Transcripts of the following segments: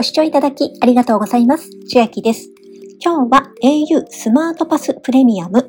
ご視聴いただきありがとうございます。千秋です。今日は au スマートパスプレミアム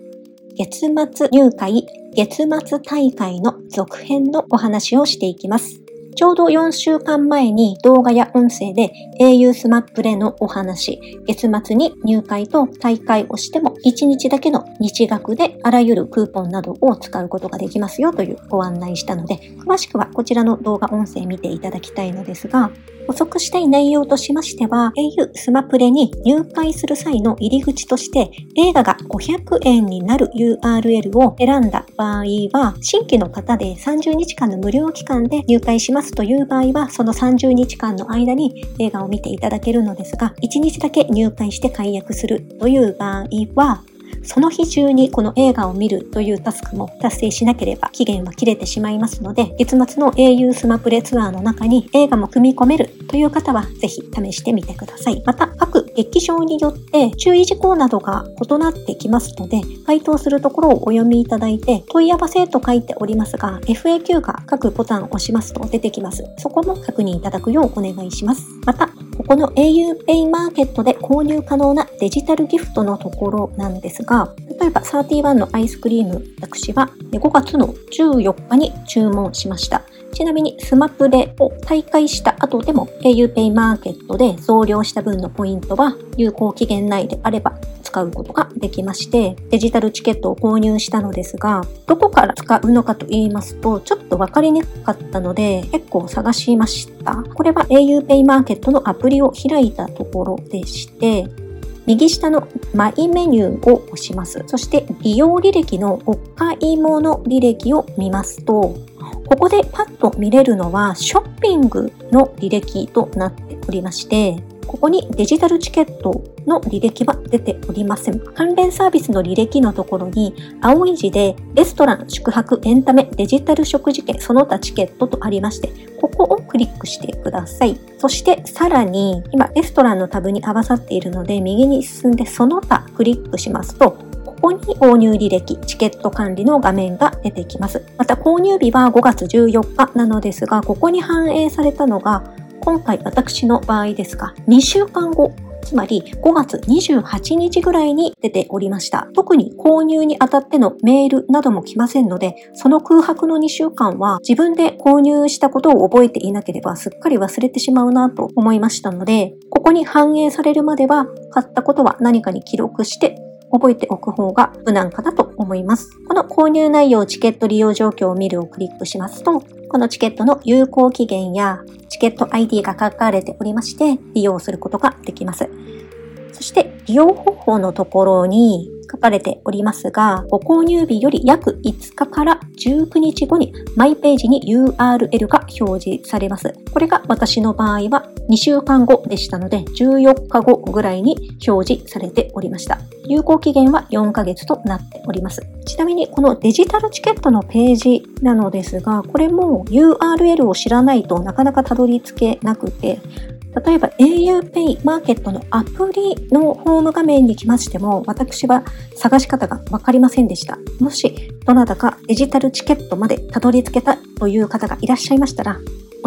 月末入会月末大会の続編のお話をしていきます。ちょうど4週間前に動画や音声で au スマップレのお話、月末に入会と大会をしても1日だけの日額であらゆるクーポンなどを使うことができますよというご案内したので、詳しくはこちらの動画音声見ていただきたいのですが、補足したい内容としましては、au スマプレに入会する際の入り口として、映画が500円になる URL を選んだ場合は、新規の方で30日間の無料期間で入会します。という場合は、その30日間の間に映画を見ていただけるのですが、1日だけ入会して解約するという場合は、その日中にこの映画を見るというタスクも達成しなければ期限は切れてしまいますので、月末の au スマプレツアーの中に映画も組み込めるという方はぜひ試してみてください。また、各劇場によって注意事項などが異なってきますので、回答するところをお読みいただいて、問い合わせと書いておりますが、FAQ が各ボタンを押しますと出てきます。そこも確認いただくようお願いします。また、ここの auPay マーケットで購入可能なデジタルギフトのところなんですが、が例えば31のアイスクリーム、私は5月の14日に注文しました。ちなみにスマプレを大会した後でも auPay マーケットで増量した分のポイントは有効期限内であれば使うことができまして、デジタルチケットを購入したのですが、どこから使うのかと言いますと、ちょっとわかりにくかったので、結構探しました。これは auPay マーケットのアプリを開いたところでして、右下のマイメニューを押します。そして利用履歴のお買い物履歴を見ますと、ここでパッと見れるのはショッピングの履歴となっておりまして、ここにデジタルチケットの履歴は出ておりません。関連サービスの履歴のところに青い字でレストラン、宿泊、エンタメ、デジタル食事券、その他チケットとありまして、ここをクリックしてください。そしてさらに今レストランのタブに合わさっているので右に進んでその他クリックしますとここに購入履歴、チケット管理の画面が出てきます。また購入日は5月14日なのですが、ここに反映されたのが今回私の場合ですが、2週間後、つまり5月28日ぐらいに出ておりました。特に購入にあたってのメールなども来ませんので、その空白の2週間は自分で購入したことを覚えていなければすっかり忘れてしまうなと思いましたので、ここに反映されるまでは買ったことは何かに記録して覚えておく方が無難かなと思います。この購入内容、チケット利用状況を見るをクリックしますと、このチケットの有効期限やチケット ID が書かれておりまして、利用することができます。そして、利用方法のところに、書かれておりますが、ご購入日より約5日から19日後にマイページに URL が表示されます。これが私の場合は2週間後でしたので、14日後ぐらいに表示されておりました。有効期限は4ヶ月となっております。ちなみにこのデジタルチケットのページなのですが、これも URL を知らないとなかなかたどり着けなくて、例えば auPay マーケットのアプリのホーム画面に来ましても、私は探し方がわかりませんでした。もし、どなたかデジタルチケットまでたどり着けたという方がいらっしゃいましたら、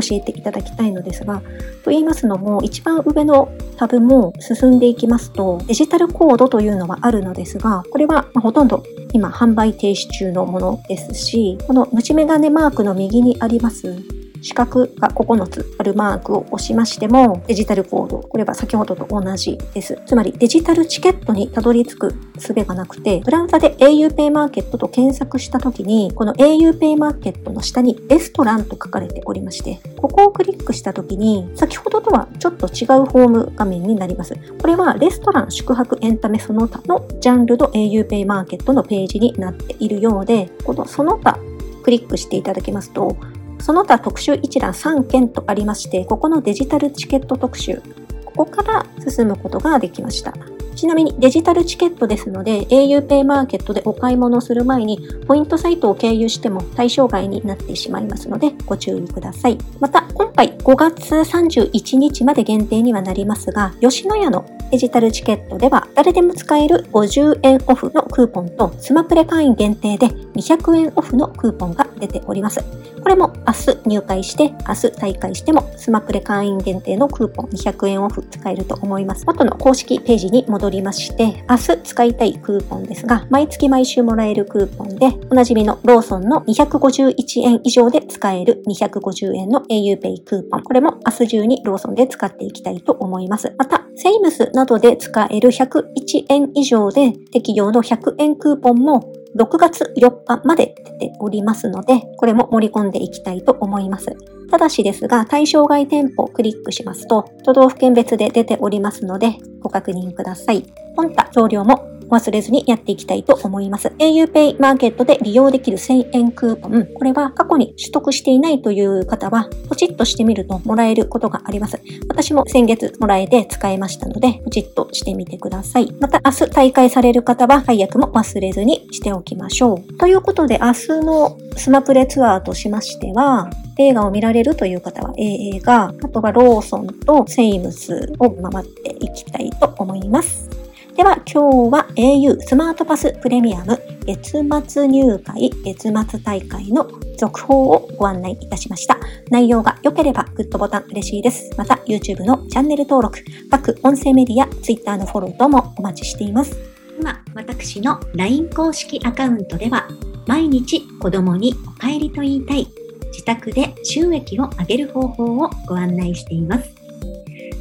教えていただきたいのですが、と言いますのも、一番上のタブも進んでいきますと、デジタルコードというのはあるのですが、これはほとんど今販売停止中のものですし、この虫眼鏡マークの右にあります四角が9つあるマークを押しましても、デジタルコード、これは先ほどと同じです。つまりデジタルチケットにたどり着く術がなくて、ブラウザで auPay マーケットと検索した時に、この auPay マーケットの下にレストランと書かれておりまして、ここをクリックした時に、先ほどとはちょっと違うホーム画面になります。これはレストラン、宿泊、エンタメその他のジャンルの auPay マーケットのページになっているようで、このその他クリックしていただけますと、その他特集一覧3件とありまして、ここのデジタルチケット特集、ここから進むことができました。ちなみにデジタルチケットですので auPay マーケットでお買い物する前にポイントサイトを経由しても対象外になってしまいますのでご注意ください。また今回5月31日まで限定にはなりますが吉野家のデジタルチケットでは誰でも使える50円オフのクーポンとスマプレ会員限定で200円オフのクーポンが出ております。これも明日入会して、明日退会してもスマプレ会員限定のクーポン200円オフ使えると思います。元の公式ページに戻りまして、明日使いたいクーポンですが、毎月毎週もらえるクーポンで、おなじみのローソンの251円以上で使える250円の auPay クーポン。これも明日中にローソンで使っていきたいと思います。また、セイムスなどで使える101円以上で適用の100円クーポンも6月4日まで出ておりますので、これも盛り込んでいきたいと思います。ただしですが、対象外店舗をクリックしますと、都道府県別で出ておりますので、ご確認ください。本他増量も忘れずにやっていきたいと思います。auPay マーケットで利用できる1000円クーポン。これは過去に取得していないという方は、ポチッとしてみるともらえることがあります。私も先月もらえて使えましたので、ポチッとしてみてください。また明日大会される方は、解約も忘れずにしておきましょう。ということで、明日のスマプレツアーとしましては、映画を見られるという方は映画、あとはローソンとセイムスを回っていきたいと思います。では今日は au スマートパスプレミアム月末入会月末大会の続報をご案内いたしました。内容が良ければグッドボタン嬉しいです。また YouTube のチャンネル登録、各音声メディア、Twitter のフォロー等もお待ちしています。今、私の LINE 公式アカウントでは毎日子供にお帰りと言いたい自宅で収益を上げる方法をご案内しています。